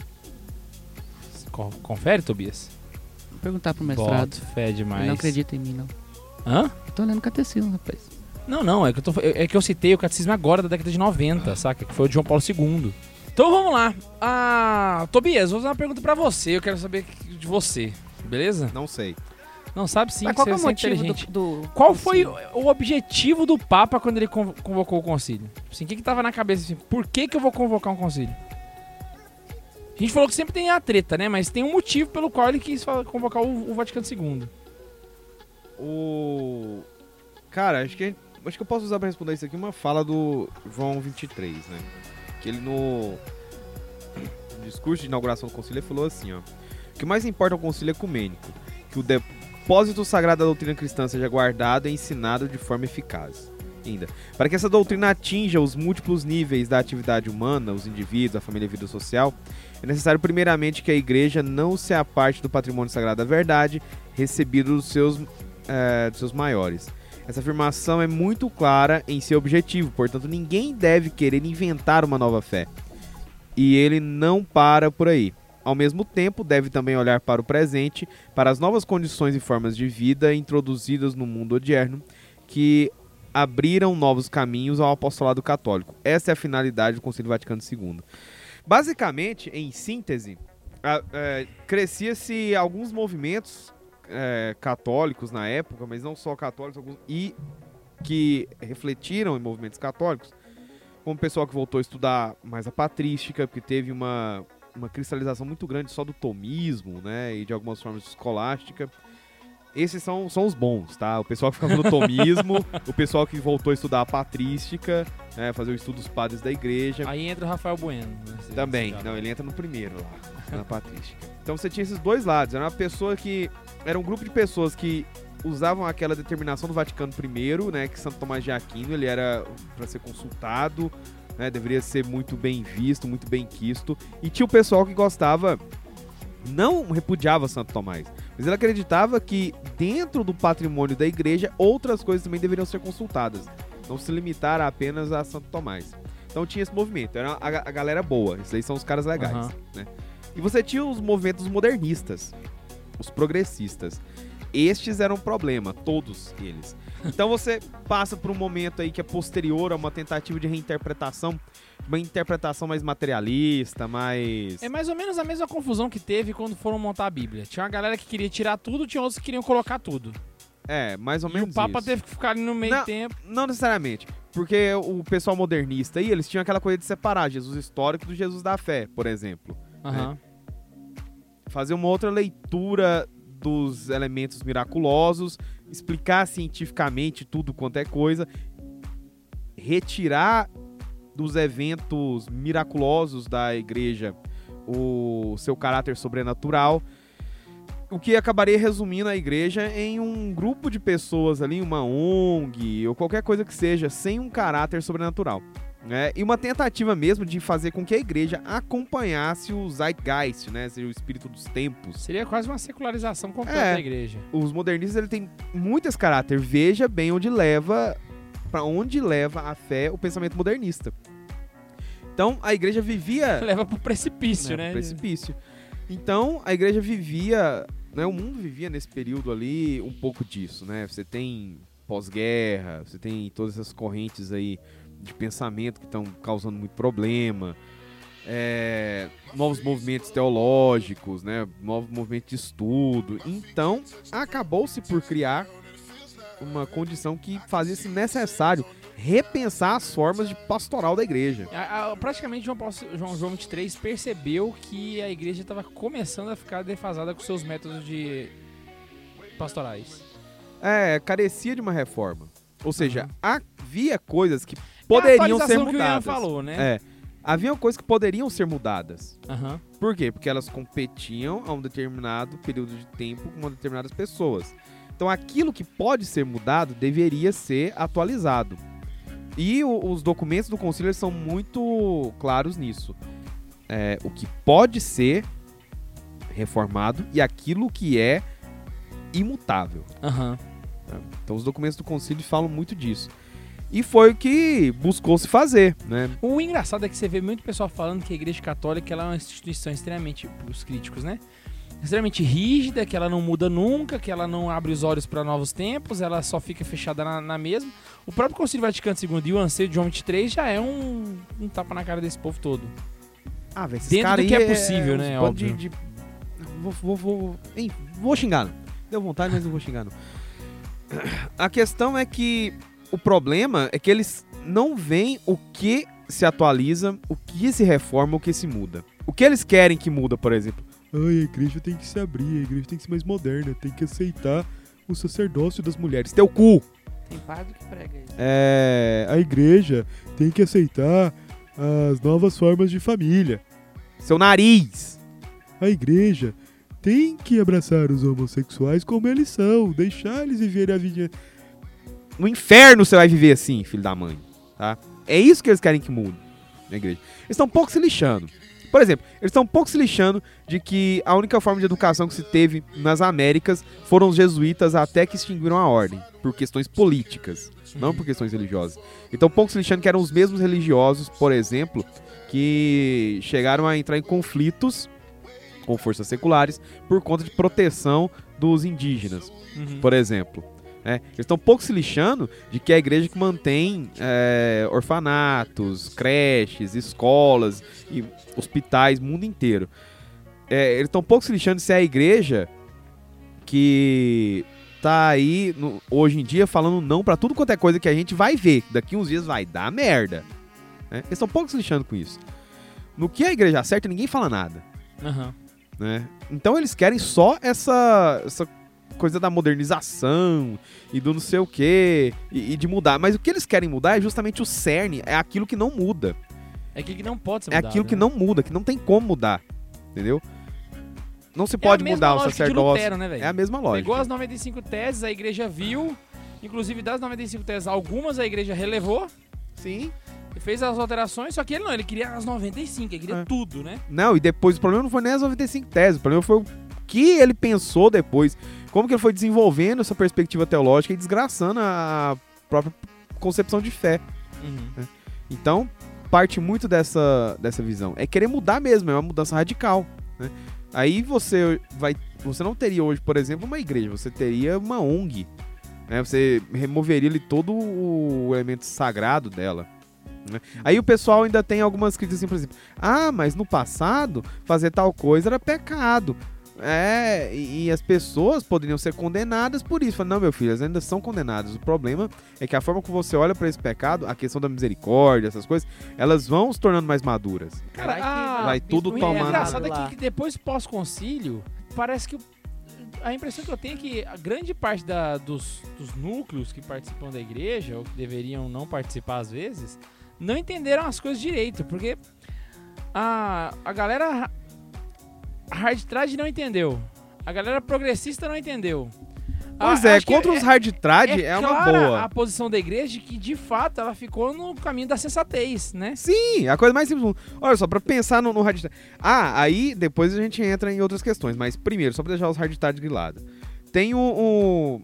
Co- Confere, Tobias? Vou perguntar pro mestrado. Boto fé demais. Ele não acredita em mim, não. Hã? Eu tô lendo catecismo, rapaz. Não, não, é que, eu tô- é que eu citei o catecismo agora da década de 90, saca? Que foi o de João Paulo II. Então vamos lá. Ah, Tobias, vou fazer uma pergunta pra você. Eu quero saber de você, beleza? Não sei. Não sabe sim, Mas qual é o é motivo do, do Qual foi o objetivo do Papa quando ele con- convocou o concílio? Assim, o que que tava na cabeça assim? Por que que eu vou convocar um concílio? A gente falou que sempre tem a treta, né? Mas tem um motivo pelo qual ele quis convocar o, o Vaticano II. O. Cara, acho que, acho que eu posso usar pra responder isso aqui uma fala do João 23, né? Que ele no no discurso de inauguração do concílio falou assim, ó. O que mais importa é o concílio ecumênico, que o depósito sagrado da doutrina cristã seja guardado e ensinado de forma eficaz. Ainda, para que essa doutrina atinja os múltiplos níveis da atividade humana, os indivíduos, a família e a vida social, é necessário primeiramente que a igreja não se aparte do patrimônio sagrado da verdade recebido dos seus é, dos seus maiores. Essa afirmação é muito clara em seu objetivo, portanto, ninguém deve querer inventar uma nova fé. E ele não para por aí. Ao mesmo tempo, deve também olhar para o presente, para as novas condições e formas de vida introduzidas no mundo odierno, que abriram novos caminhos ao apostolado católico. Essa é a finalidade do Concílio Vaticano II. Basicamente, em síntese, é, crescia-se alguns movimentos é, católicos na época, mas não só católicos, alguns, e que refletiram em movimentos católicos, como o pessoal que voltou a estudar mais a patrística, porque teve uma, uma cristalização muito grande só do tomismo, né, e de algumas formas de escolástica. Esses são, são os bons, tá? O pessoal que ficava no tomismo, o pessoal que voltou a estudar a patrística, né, fazer o estudo dos padres da igreja. Aí entra o Rafael Bueno. né? Também, não, ele entra no primeiro lá, na patrística. Então você tinha esses dois lados, era uma pessoa que, era um grupo de pessoas que usavam aquela determinação do Vaticano I, né, que Santo Tomás de Aquino, ele era para ser consultado, né, deveria ser muito bem visto, muito bem quisto, e tinha o pessoal que gostava, não repudiava Santo Tomás, mas ele acreditava que dentro do patrimônio da igreja, outras coisas também deveriam ser consultadas, não se limitar apenas a Santo Tomás. Então tinha esse movimento, era a, a galera boa, esses aí são os caras legais, Aham. né? E você tinha os movimentos modernistas, os progressistas. Estes eram um problema, todos eles. Então você passa por um momento aí que é posterior a uma tentativa de reinterpretação, uma interpretação mais materialista, mais É mais ou menos a mesma confusão que teve quando foram montar a Bíblia. Tinha uma galera que queria tirar tudo, tinha outros que queriam colocar tudo. É, mais ou E menos o Papa isso. teve que ficar ali no meio Não. tempo. Não necessariamente. Porque o pessoal modernista aí, eles tinham aquela coisa de separar Jesus histórico do Jesus da fé, por exemplo. Aham. Fazer uma outra leitura dos elementos miraculosos, explicar cientificamente tudo quanto é coisa, retirar dos eventos miraculosos da igreja o seu caráter sobrenatural, o que acabaria resumindo a igreja em um grupo de pessoas ali, uma ONG ou qualquer coisa que seja, sem um caráter sobrenatural. Né? E uma tentativa mesmo de fazer com que a igreja acompanhasse o zeitgeist, né? Seja o espírito dos tempos. Seria quase uma secularização completa É. da igreja. Os modernistas ele tem muito esse caráter. Veja bem onde leva, para onde leva a fé o pensamento modernista. Então a igreja vivia Leva pro precipício, né? né, precipício. Então, a igreja vivia, né, o mundo vivia nesse período ali um pouco disso, né? Você tem pós-guerra, você tem todas essas correntes aí de pensamento que estão causando muito problema, é, novos movimentos teológicos, né, novos movimentos de estudo. Então, acabou-se por criar uma condição que fazia-se necessário repensar as formas de pastoral da igreja. A- a- praticamente João, Paulo, João, João 23 percebeu que a igreja estava começando a ficar defasada com seus métodos de pastorais. É, carecia de uma reforma. Ou seja, Aham. havia coisas que poderiam ser atualização que o Ian mudadas. falou, né? É, havia coisas que poderiam ser mudadas. Aham. Por quê? Porque elas competiam a um determinado período de tempo com determinadas pessoas. Então aquilo que pode ser mudado deveria ser atualizado. E o- os documentos do eles são muito claros nisso. É, o que pode ser reformado e aquilo que é imutável. Aham. Então os documentos do concílio falam muito disso. E foi o que buscou se fazer, né? O engraçado é que você vê muito pessoal falando que a igreja católica ela é uma instituição extremamente, os críticos, né? Extremamente rígida, que ela não muda nunca, que ela não abre os olhos para novos tempos, ela só fica fechada na, na mesma. O próprio Concílio Vaticano II e o anseio de João 23 já é um, um tapa na cara desse povo todo. Ah, velho, Dentro do que aí é possível, uns né, óbvio. De, de- Vou, vou, vou, hein, vou xingar. Deu vontade, mas não vou xingar, não. A questão é que o problema é que eles não veem o que se atualiza, o que se reforma, o que se muda. O que eles querem que muda, por exemplo? Ai, a igreja tem que se abrir, a igreja tem que ser mais moderna, tem que aceitar o sacerdócio das mulheres. Teu cu! Tem padre que prega isso. É, a igreja tem que aceitar as novas formas de família. Seu nariz! A igreja tem que abraçar os homossexuais como eles são, deixar eles viverem a vida. No inferno você vai viver assim, filho da mãe, tá? É isso que eles querem que mude na igreja. Eles estão um pouco se lixando. Por exemplo, eles estão um pouco se lixando de que a única forma de educação que se teve nas Américas foram os jesuítas até que extinguiram a ordem, por questões políticas, não por questões religiosas. Então, um pouco se lixando que eram os mesmos religiosos, por exemplo, que chegaram a entrar em conflitos com forças seculares por conta de proteção dos indígenas, Uhum. por exemplo. Né? Eles estão pouco se lixando de que é a igreja que mantém é, orfanatos, creches, escolas e hospitais, mundo inteiro. É, eles estão pouco se lixando de ser a igreja que tá aí no- hoje em dia falando não pra tudo quanto é coisa que a gente vai ver. Daqui uns dias vai dar merda. né? Eles estão pouco se lixando com isso. No que a igreja acerta, ninguém fala nada. Aham. né? Então eles querem só essa, essa coisa da modernização e do não sei o que e, e de mudar. Mas o que eles querem mudar é justamente o cerne, é aquilo que não muda. É aquilo que não pode ser É mudado, aquilo que né? não muda, que não tem como mudar. Entendeu? Não se É pode mesma mudar o sacerdócio. Lutero, né, é a mesma lógica. Pegou as 95 teses, a igreja viu. Inclusive, das 95 teses, algumas a igreja relevou Sim. fez as alterações, só que ele não, ele queria as 95, ele queria É. tudo, né? Não, e depois o problema não foi nem as 95 teses, o problema foi o que ele pensou depois, como que ele foi desenvolvendo essa perspectiva teológica e desgraçando a própria concepção de fé. Uhum. Então, parte muito dessa, dessa visão. É querer mudar mesmo, é uma mudança radical. né? Aí você vai. Você não teria hoje, por exemplo, uma igreja, você teria uma ONG. né? Você removeria ali todo o elemento sagrado dela. né? Aí o pessoal ainda tem algumas críticas assim, por exemplo, ah, mas no passado fazer tal coisa era pecado. É, e, e as pessoas poderiam ser condenadas por isso. Fala, não, meu filho, elas ainda são condenadas. O problema é que a forma que você olha pra esse pecado, a questão da misericórdia, essas coisas, elas vão se tornando mais maduras. Cara, Vai a- Vai tudo o tomando- engraçado é lá. que depois do pós-concílio, parece que a impressão que eu tenho é que a grande parte da- dos, dos núcleos que participam da igreja, ou que deveriam não participar às vezes, não entenderam as coisas direito, porque a, a galera hard não entendeu, a galera progressista não entendeu. Pois é, contra os hard trad é, uma clara boa. a posição da igreja de que, de fato, ela ficou no caminho da sensatez, né? Sim, a coisa mais simples. do mundo. Olha só, pra pensar no, no hard trad. Ah, aí depois a gente entra em outras questões, mas primeiro, só pra deixar os hard trad de lado. Tem um, um,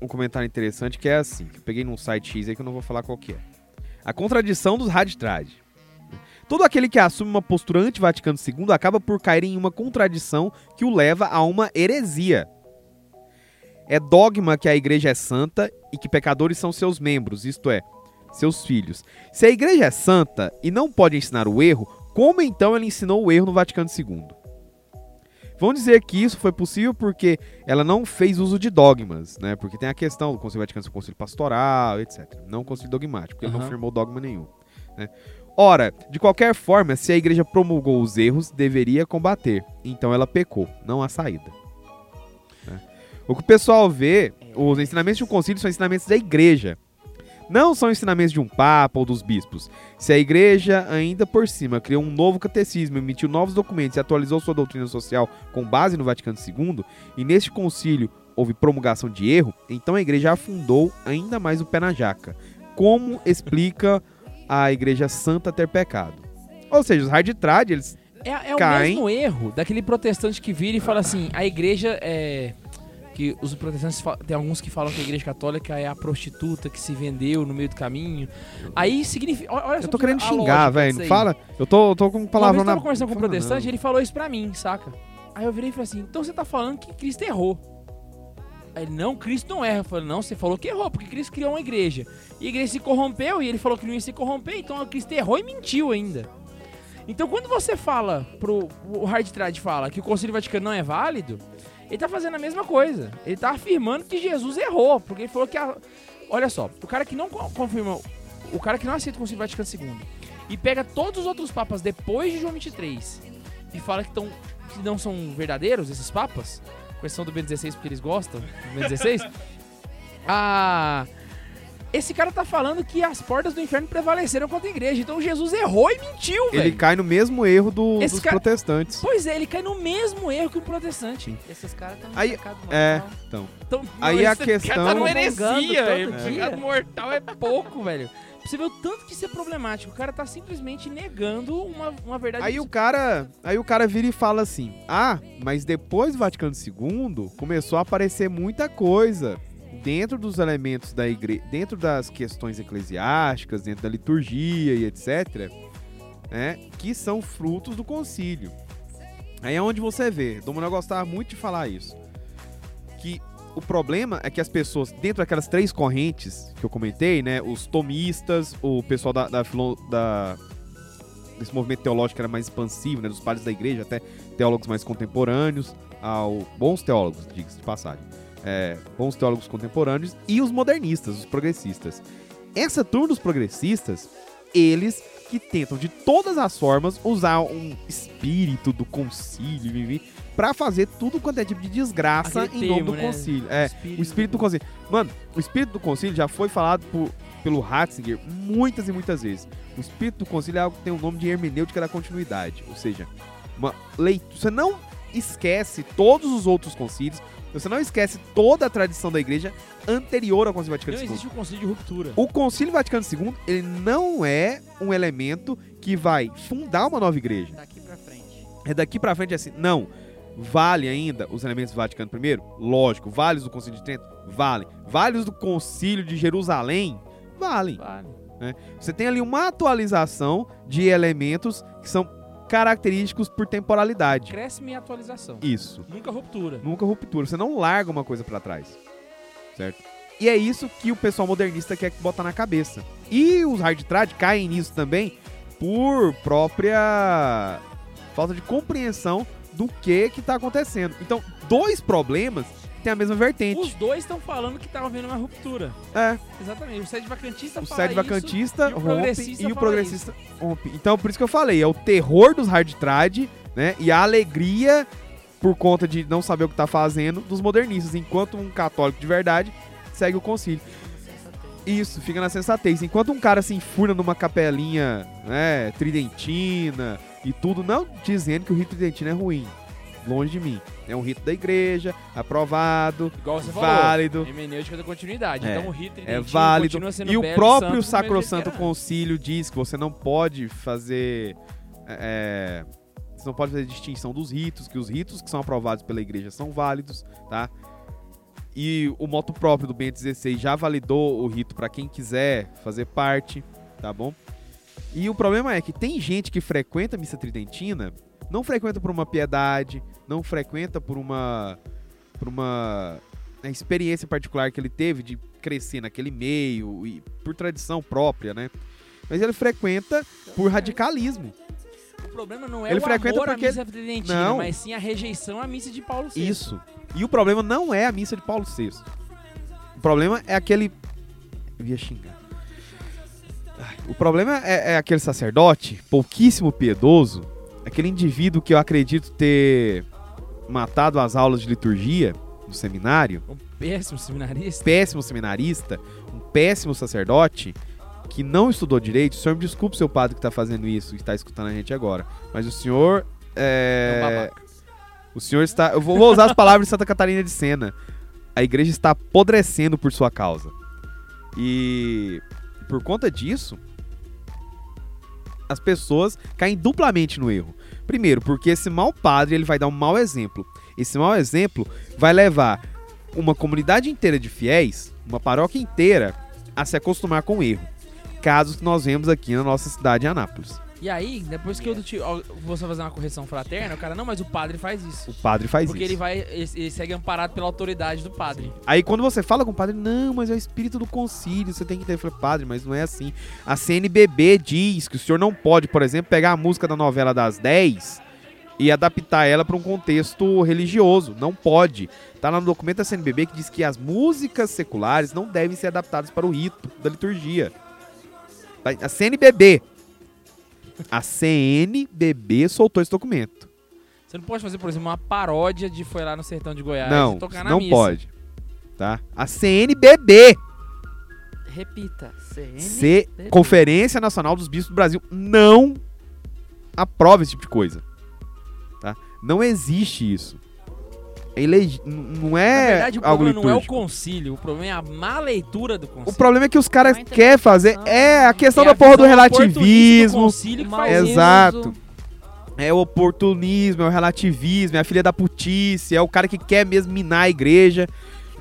um comentário interessante que é assim, que eu peguei num site X aí que eu não vou falar qual que é. A contradição dos hard trad. Todo aquele que assume uma postura anti-Vaticano II acaba por cair em uma contradição que o leva a uma heresia. É dogma que a igreja é santa e que pecadores são seus membros, isto é, seus filhos. Se a igreja é santa e não pode ensinar o erro, como então ela ensinou o erro no Vaticano II? Vão dizer que isso foi possível porque ela não fez uso de dogmas, né? Porque tem a questão do Concílio Vaticano, o Concílio Pastoral, etc. Não o Concílio Dogmático, porque ele não firmou dogma nenhum. né? Ora, de qualquer forma, se a igreja promulgou os erros, deveria combater. Então ela pecou, não há saída. né? O que o pessoal vê, os ensinamentos de um concílio são ensinamentos da igreja. Não são ensinamentos de um papa ou dos bispos. Se a igreja, ainda por cima, criou um novo catecismo, emitiu novos documentos e atualizou sua doutrina social com base no Vaticano II, e neste concílio houve promulgação de erro, então a igreja afundou ainda mais o pé na jaca. Como explica a igreja santa ter pecado? Ou seja, os hard trad, eles É, é o Caem. mesmo erro daquele protestante que vira e fala assim: a igreja é. Que os protestantes tem alguns que falam que a igreja católica é a prostituta que se vendeu no meio do caminho. Aí significa. Olha Eu tô que querendo xingar, velho. Não fala. Eu tô, eu tô com palavra eu na tava conversando com um protestante, não. ele falou isso pra mim, saca? Aí eu virei e falei assim: então você tá falando que Cristo errou. Ele, não, Cristo não erra. Eu falei, não, você falou que errou, porque Cristo criou uma igreja. E a igreja se corrompeu e ele falou que não ia se corromper, então Cristo errou e mentiu ainda. Então quando você fala pro. O Hard Trad fala que o Concílio Vaticano não é válido, ele tá fazendo a mesma coisa. Ele tá afirmando que Jesus errou, porque ele falou que a. Olha só, o cara que não co- confirma. O cara que não aceita o Concílio Vaticano II e pega todos os outros papas depois de João 23 e fala que, tão, que não são verdadeiros esses papas, exceção do Ben16 porque eles gostam do Ben16, ah, esse cara tá falando que as portas do inferno prevaleceram contra a igreja. Então Jesus errou e mentiu, Ele velho. cai no mesmo erro do- dos cara- protestantes. Pois é, ele cai no mesmo erro que o protestante. Esses caras estão Aí- pecado É, então. Então, Aí a questão- cara tá numa heresia, velho. Pecado mortal é pouco, velho. Você ver o tanto que isso é problemático. O cara tá simplesmente negando uma, uma verdade. Aí o cara, aí o cara vira e fala assim: "Ah, mas depois do Vaticano II começou a aparecer muita coisa dentro dos elementos da igreja, dentro das questões eclesiásticas, dentro da liturgia e etc, né, que são frutos do concílio. Aí é onde você vê, Dom Manuel gostava muito de falar isso, que o problema é que as pessoas, dentro daquelas três correntes que eu comentei, né, os tomistas, o pessoal da, da, da- desse movimento teológico era mais expansivo, né, dos padres da igreja, até teólogos mais contemporâneos, ao bons teólogos, diga-se de passagem, é, bons teólogos contemporâneos e os modernistas, os progressistas. Essa turma dos progressistas, eles que tentam de todas as formas usar um espírito do concílio pra fazer tudo quanto é tipo de desgraça Aquele em nome termo, do né? concílio. É, o espírito do concílio. Mano, o espírito do concílio já foi falado por, pelo Ratzinger muitas e muitas vezes. O espírito do concílio é algo que tem o nome de hermenêutica da continuidade. Ou seja, uma leitura. Você não esquece todos os outros concílios, você não esquece toda a tradição da igreja anterior ao Concílio Vaticano Não II. existe o concílio de ruptura. O Concílio Vaticano II, ele não é um elemento que vai fundar uma nova igreja. Daqui pra frente. É daqui pra frente assim, não. Vale ainda os elementos do Vaticano I? Lógico. Vale os do Concílio de Trento? Vale. Vale os do Concílio de Jerusalém? Vale. Vale. Você tem ali uma atualização de elementos que são característicos por temporalidade. Cresce minha atualização. Isso. Nunca ruptura. Nunca ruptura. Você não larga uma coisa pra trás. Certo? E é isso que o pessoal modernista quer botar na cabeça. E os hard trad caem nisso também por própria falta de compreensão do que que tá acontecendo. Então, dois problemas têm a mesma vertente. Os dois estão falando que estavam vendo uma ruptura. É, Exatamente. O sede vacantista o sede isso, vacantista e o rompe progressista e o progressista rompe. Então, por isso que eu falei, é o terror dos hard trad, né? E a alegria por conta de não saber o que tá fazendo dos modernistas, enquanto um católico de verdade segue o concílio. Isso, fica na sensatez. Enquanto um cara se enfurna numa capelinha, né, tridentina e tudo, não dizendo que o rito tridentino é ruim. Longe de mim. É um rito da igreja, aprovado, Igual você falou. válido. Hermenêutica da continuidade. É, Então o rito É válido. E o próprio Sacrosanto Concílio diz que você não pode fazer. é, você não pode fazer distinção dos ritos, que os ritos que são aprovados pela igreja são válidos, tá? E o moto próprio do Bento XVI já validou o rito para quem quiser fazer parte, tá bom? E o problema é que tem gente que frequenta a missa tridentina, não frequenta por uma piedade, não frequenta por uma por uma né, experiência particular que ele teve de crescer naquele meio e por tradição própria, né? Mas ele frequenta por radicalismo. O problema não é Ele o frequenta amor porque- à missa tridentina, Não. mas sim a rejeição à missa de Paulo VI. Isso. E o problema não é a missa de Paulo VI. O problema é aquele. Eu ia xingar. O problema é, é aquele sacerdote, pouquíssimo piedoso, aquele indivíduo que eu acredito ter matado as aulas de liturgia no seminário, Um péssimo seminarista. péssimo seminarista, um péssimo sacerdote que não estudou direito. O senhor me desculpe, seu padre que está fazendo isso, que está escutando a gente agora, mas o senhor É é, o senhor está. Eu vou, vou usar as palavras de Santa Catarina de Sena. A igreja está apodrecendo por sua causa. E por conta disso, as pessoas caem duplamente no erro. Primeiro, porque esse mau padre ele vai dar um mau exemplo. Esse mau exemplo vai levar uma comunidade inteira de fiéis, uma paróquia inteira, a se acostumar com o erro. Casos que nós vemos aqui na nossa cidade de Anápolis. E aí, depois que eu te- você fazer uma correção fraterna, o cara, não, mas o padre faz isso. O padre faz Porque isso. ele vai, ele, ele segue amparado pela autoridade do padre. Aí quando você fala com o padre, não, mas é o espírito do concílio, você tem que ter. Eu falei, padre, mas não é assim. A CNBB diz que o senhor não pode, por exemplo, pegar a música da novela das 10 e adaptar ela para um contexto religioso. Não pode. Tá lá no documento da CNBB que diz que as músicas seculares não devem ser adaptadas para o rito da liturgia. A CNBB. A CNBB soltou esse documento. Você não pode fazer, por exemplo, uma paródia de Foi lá no sertão de Goiás não, e tocar na não missa. pode. Tá? A CNBB. Repita. CN. C Conferência Nacional dos Bispos do Brasil não aprova esse tipo de coisa. Tá? Não existe isso. É n- não Na é verdade, o algo problema não é o concílio, o problema é a má leitura do O concílio. problema é que os caras querem fazer. É a questão É da a porra do do relativismo. concílio que. Exato. É o oportunismo, é o relativismo, é a filha da putice, é o cara que quer mesmo minar a igreja.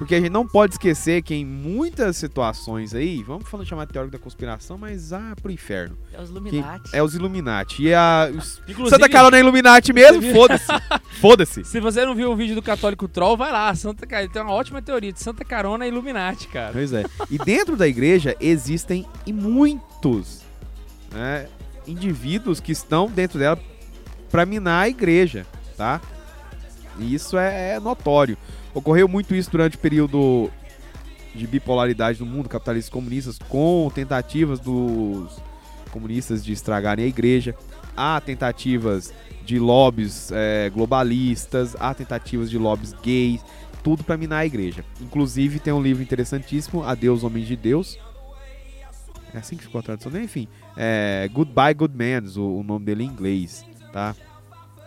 Porque a gente não pode esquecer que em muitas situações aí, vamos falando chamar de teórico da conspiração, mas ah, pro inferno. É os que Illuminati. é os Illuminati. E a. Os... Inclusive, Santa Carona é Illuminati mesmo? Foda-se. Foda-se. se você não viu o vídeo do Católico Troll, vai lá. Santa Ca- Tem uma ótima teoria de Santa Carona e Illuminati, cara. Pois é. E dentro da igreja existem e muitos né, indivíduos que estão dentro dela para minar a igreja, tá? E isso é, é notório. Ocorreu muito isso durante o período de bipolaridade no mundo, capitalistas e comunistas, com tentativas dos comunistas de estragarem a igreja. Há tentativas de lobbies é, globalistas, há tentativas de lobbies gays, tudo para minar a igreja. Inclusive tem um livro interessantíssimo, Adeus Homens de Deus. É assim que ficou a tradução, né? Enfim, é Goodbye Good Men, o, o nome dele em inglês, tá?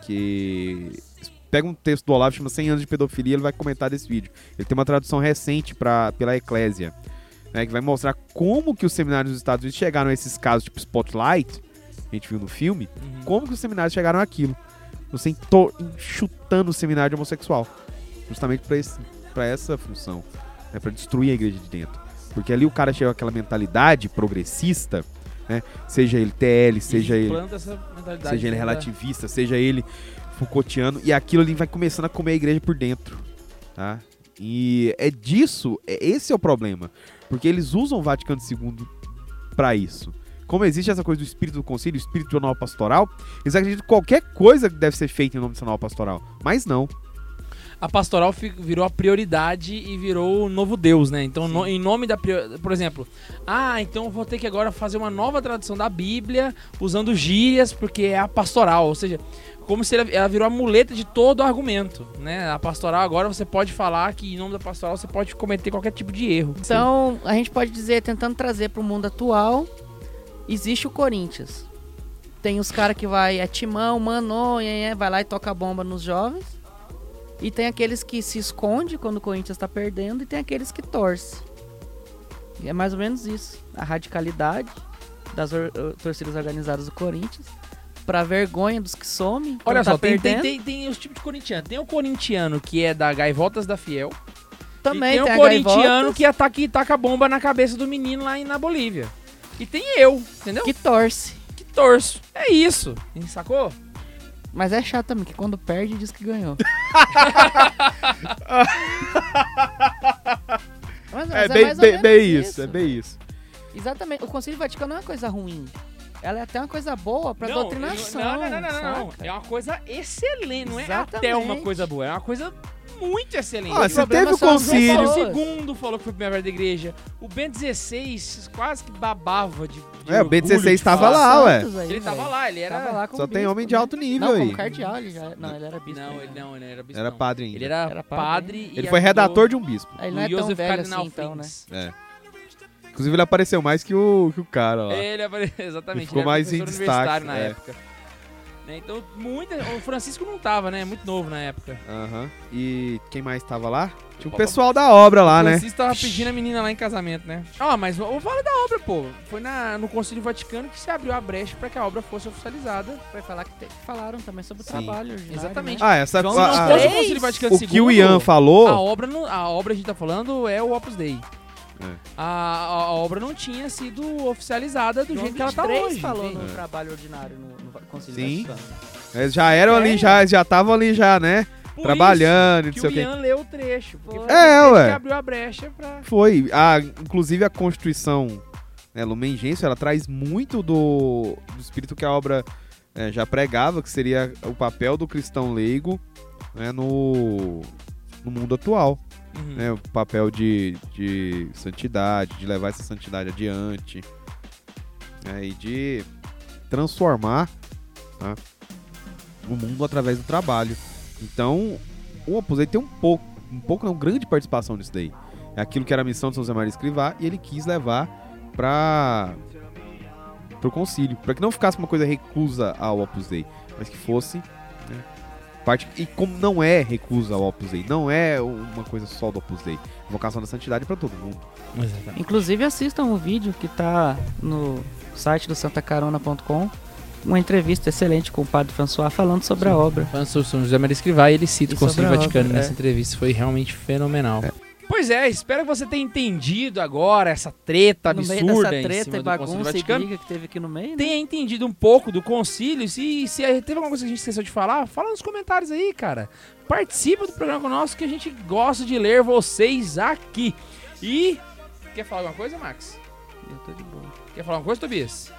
Que pega um texto do Olavo chama 100 anos de pedofilia, ele vai comentar desse vídeo. Ele tem uma tradução recente pra, pela Eclésia, né, que vai mostrar como que os seminários dos Estados Unidos chegaram a esses casos tipo Spotlight, que a gente viu no filme, Uhum. como que os seminários chegaram àquilo. Você entor- enxutando o seminário de homossexual. Justamente pra essa função. Né, para destruir a igreja de dentro. Porque ali o cara chega com aquela mentalidade progressista, né? Seja ele TL, seja ele, seja ele dentro da- relativista, seja ele Foucaultiano, e aquilo ali vai começando a comer a igreja por dentro. Tá? E é disso, é- esse é o problema. Porque eles usam o Vaticano II pra isso. como existe essa coisa do espírito do concílio, espírito do anual pastoral, eles acreditam que qualquer coisa deve ser feita em nome desse anual pastoral. Mas não. A pastoral virou a prioridade e virou o novo Deus, né? Então, no- em nome da. Por exemplo, ah, então vou ter que agora fazer uma nova tradução da Bíblia usando gírias, porque é a pastoral. Ou seja, como se ela, virou a muleta de todo o argumento, né? A pastoral agora você pode falar que em nome da pastoral você pode cometer qualquer tipo de erro. Então, a gente pode dizer, tentando trazer para o mundo atual, existe o Corinthians. Tem os caras que vai, é timão, mano, vai lá e toca a bomba nos jovens. E tem aqueles que se esconde quando o Corinthians tá perdendo e tem aqueles que torce. E é mais ou menos isso. A radicalidade das or- or- torcidas organizadas do Corinthians. Pra vergonha dos que somem. Olha tá só, tem, tem, perdendo. tem, tem os tipos de corintiano. Tem o corintiano que é da Gaivotas da Fiel. Também e tem, tem o corintiano Gaivotas, que ataca e taca bomba na cabeça do menino lá em- na Bolívia. E tem eu, entendeu? que torce. que torço. É isso. Sacou? Mas é chato também, que quando perde diz que ganhou. Mas- É mas bem, mais ou bem, menos bem isso, é bem isso. Exatamente. O Concílio Vaticano não é uma coisa ruim. Ela é até uma coisa boa pra não, doutrinação. Não, não, não, não, não. É uma coisa excelente. Não é até uma coisa boa. É uma coisa muito excelente. Ah, o problema teve o concílio. pessoas. II falou que foi a primeira da igreja. O Bento XVI quase que babava de. de É, o B16 orgulho de tava falar. lá, ué. Aí, Ele tava lá, ele era. Lá Só tem bispo, homem de né? alto nível Não, aí. como cardeal ele já. Não, ele era bispo. Não, ele não, ele não era bispo. Era não. padre ainda. Ele era, Era padre. padre. e Ele foi redator de um bispo. Ele o não é tão velho assim, então, né? É. Inclusive ele apareceu mais que o, que o cara lá. Ele apare- exatamente. Ele ficou era mais em professor destaque, universitário na é. época. Né, Então, muita, o Francisco não tava, né? Muito novo na época. Aham. E quem mais tava lá? Tinha o pessoal da obra lá, o né? Francisco tava pedindo a menina lá em casamento, né? Ó, mas vou falar da obra, pô. Foi na, no Concílio Vaticano que se abriu a brecha pra que a obra fosse oficializada. Foi falar que te- falaram também sobre o Sim. trabalho. ordinário, Exatamente. né? Ah, essa João a- a- o? Concílio Vaticano o II, que o Ian a falou. obra, não, a obra a gente tá falando é o Opus Dei. É. A, a, a obra não tinha sido oficializada do João jeito que ela tá 23 hoje. falou entende? no trabalho ordinário no, no Concílio Sim. Eles já eram ali, É. já já estavam ali já, né? Por trabalhando e isso não que sei o o quê. Ian leu o trecho. Porque Foi. É, ué. que abriu a brecha pra... Foi. A, inclusive a Constituição né, Lumen Gentium, ela traz muito do, do espírito que a obra é, já pregava, que seria o papel do cristão leigo né, no, no mundo atual. Uhum. né, o papel de, de santidade, de levar essa santidade adiante né, e de transformar tá, o mundo através do trabalho. Então, o Dei tem um pouco, um pouco não, grande participação nisso daí. É aquilo que era a missão de São José Maria Escrivá e ele quis levar para o concílio, para que não ficasse uma coisa reclusa ao Opus Dei, mas que fosse parte e como não é recusa ao Opus Dei, não é uma coisa só do Opus Dei, vocação da santidade para todo mundo. Exatamente. Inclusive assistam o vídeo que tá no site do santacarona.com. Uma entrevista excelente com o padre François falando sobre a obra. Falando sobre São José Maria Escrivá, ele cita E o a Vaticano obra, nessa é. entrevista. Foi realmente fenomenal. Pois é, espero que você tenha entendido agora essa treta no meio absurda dessa em treta cima e do bagunça e Vaticano. briga que teve aqui no meio, né? Tenha entendido um pouco do concílio. Se, se teve alguma coisa que a gente esqueceu de falar, fala nos comentários aí, cara. Participa do programa conosco que a gente gosta de ler vocês aqui. E. Quer falar alguma coisa, Max? Eu tô de boa. Quer falar alguma coisa, Tobias?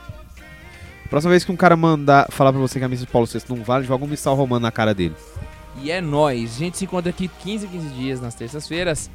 Próxima vez que um cara mandar falar pra você que a missa de Paulo VI não vale, joga um missal romano na cara dele. E é nóis. A gente se encontra aqui 15 15 dias nas terças-feiras.